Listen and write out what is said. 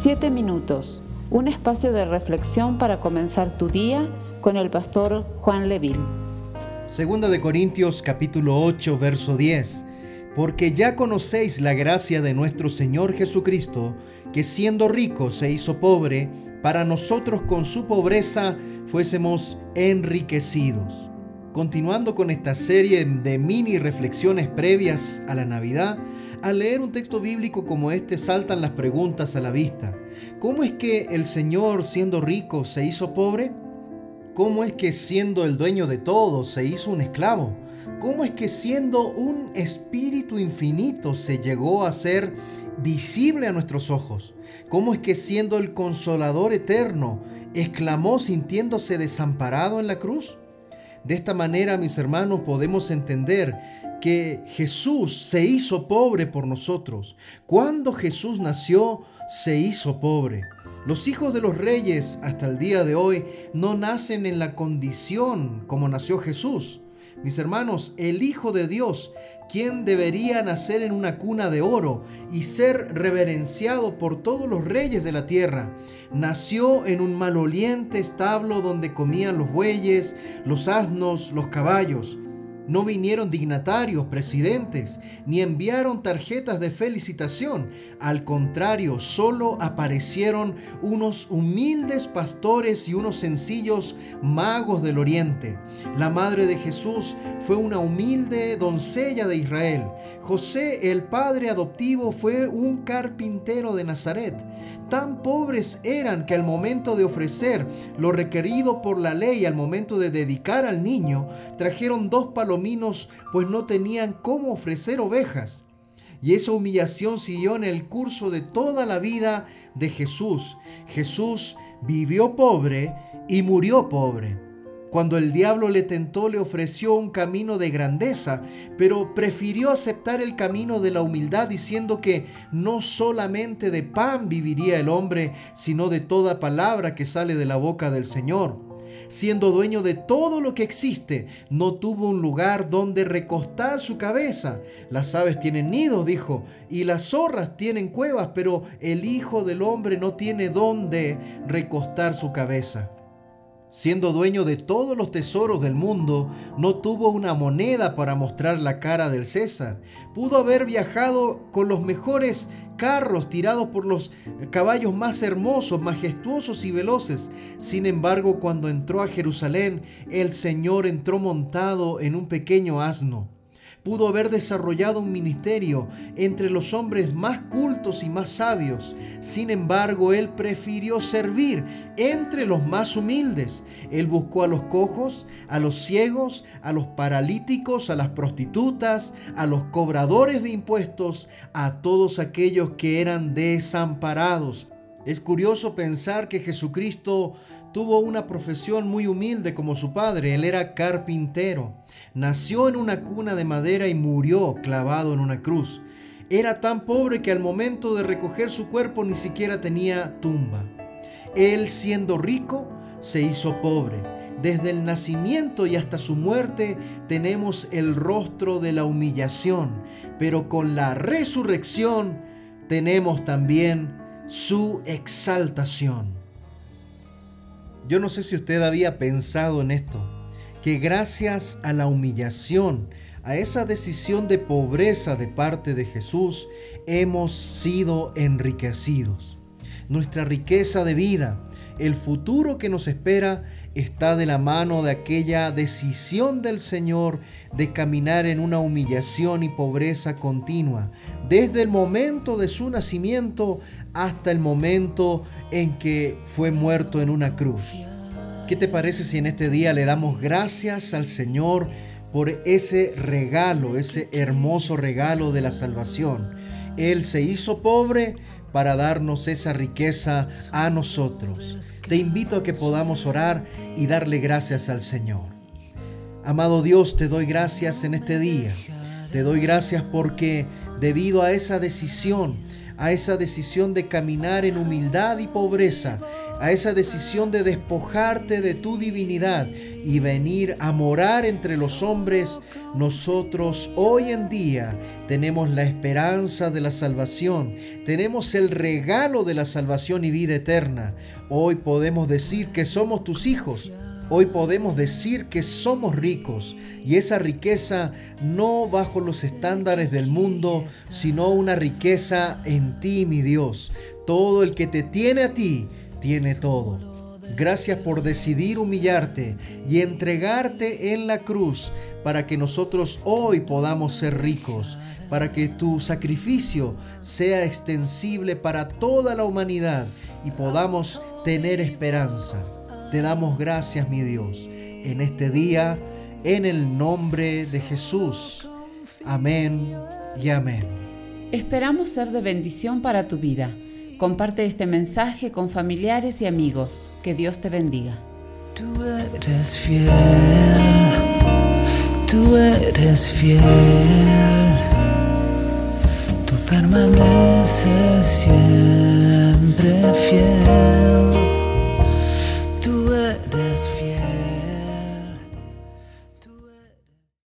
Siete minutos, un espacio de reflexión para comenzar tu día con el pastor Juan Leville. Segunda de Corintios capítulo 8 verso 10. Porque ya conocéis la gracia de nuestro Señor Jesucristo, que siendo rico se hizo pobre, para nosotros con su pobreza fuésemos enriquecidos. Continuando con esta serie de mini reflexiones previas a la Navidad, al leer un texto bíblico como este saltan las preguntas a la vista. ¿Cómo es que el Señor siendo rico se hizo pobre? ¿Cómo es que siendo el dueño de todo se hizo un esclavo? ¿Cómo es que siendo un espíritu infinito se llegó a ser visible a nuestros ojos? ¿Cómo es que siendo el consolador eterno exclamó sintiéndose desamparado en la cruz? De esta manera, mis hermanos, podemos entender que Jesús se hizo pobre por nosotros. Cuando Jesús nació, se hizo pobre. Los hijos de los reyes hasta el día de hoy no nacen en la condición como nació Jesús. Mis hermanos, el Hijo de Dios, quien debería nacer en una cuna de oro y ser reverenciado por todos los reyes de la tierra, nació en un maloliente establo donde comían los bueyes, los asnos, los caballos. No vinieron dignatarios, presidentes, ni enviaron tarjetas de felicitación. Al contrario, solo aparecieron unos humildes pastores y unos sencillos magos del oriente. La madre de Jesús fue una humilde doncella de Israel. José, el padre adoptivo, fue un carpintero de Nazaret. Tan pobres eran que al momento de ofrecer lo requerido por la ley, al momento de dedicar al niño, trajeron dos palomitas pues no tenían cómo ofrecer ovejas. Y esa humillación siguió en el curso de toda la vida de Jesús. Jesús vivió pobre y murió pobre. Cuando el diablo le tentó, le ofreció un camino de grandeza, pero prefirió aceptar el camino de la humildad diciendo que no solamente de pan viviría el hombre, sino de toda palabra que sale de la boca del Señor siendo dueño de todo lo que existe, no tuvo un lugar donde recostar su cabeza. Las aves tienen nidos, dijo, y las zorras tienen cuevas, pero el Hijo del Hombre no tiene donde recostar su cabeza. Siendo dueño de todos los tesoros del mundo, no tuvo una moneda para mostrar la cara del César. Pudo haber viajado con los mejores carros tirados por los caballos más hermosos, majestuosos y veloces. Sin embargo, cuando entró a Jerusalén, el Señor entró montado en un pequeño asno pudo haber desarrollado un ministerio entre los hombres más cultos y más sabios. Sin embargo, él prefirió servir entre los más humildes. Él buscó a los cojos, a los ciegos, a los paralíticos, a las prostitutas, a los cobradores de impuestos, a todos aquellos que eran desamparados. Es curioso pensar que Jesucristo tuvo una profesión muy humilde como su padre. Él era carpintero. Nació en una cuna de madera y murió clavado en una cruz. Era tan pobre que al momento de recoger su cuerpo ni siquiera tenía tumba. Él siendo rico se hizo pobre. Desde el nacimiento y hasta su muerte tenemos el rostro de la humillación, pero con la resurrección tenemos también su exaltación. Yo no sé si usted había pensado en esto, que gracias a la humillación, a esa decisión de pobreza de parte de Jesús, hemos sido enriquecidos. Nuestra riqueza de vida, el futuro que nos espera, está de la mano de aquella decisión del Señor de caminar en una humillación y pobreza continua, desde el momento de su nacimiento hasta el momento en que fue muerto en una cruz. ¿Qué te parece si en este día le damos gracias al Señor por ese regalo, ese hermoso regalo de la salvación? Él se hizo pobre para darnos esa riqueza a nosotros. Te invito a que podamos orar y darle gracias al Señor. Amado Dios, te doy gracias en este día. Te doy gracias porque debido a esa decisión, a esa decisión de caminar en humildad y pobreza, a esa decisión de despojarte de tu divinidad y venir a morar entre los hombres, nosotros hoy en día tenemos la esperanza de la salvación, tenemos el regalo de la salvación y vida eterna. Hoy podemos decir que somos tus hijos Hoy podemos decir que somos ricos y esa riqueza no bajo los estándares del mundo, sino una riqueza en ti, mi Dios. Todo el que te tiene a ti, tiene todo. Gracias por decidir humillarte y entregarte en la cruz para que nosotros hoy podamos ser ricos, para que tu sacrificio sea extensible para toda la humanidad y podamos tener esperanza. Te damos gracias, mi Dios, en este día, en el nombre de Jesús. Amén y amén. Esperamos ser de bendición para tu vida. Comparte este mensaje con familiares y amigos. Que Dios te bendiga. Tú eres fiel, tú eres fiel, tú permaneces siempre fiel.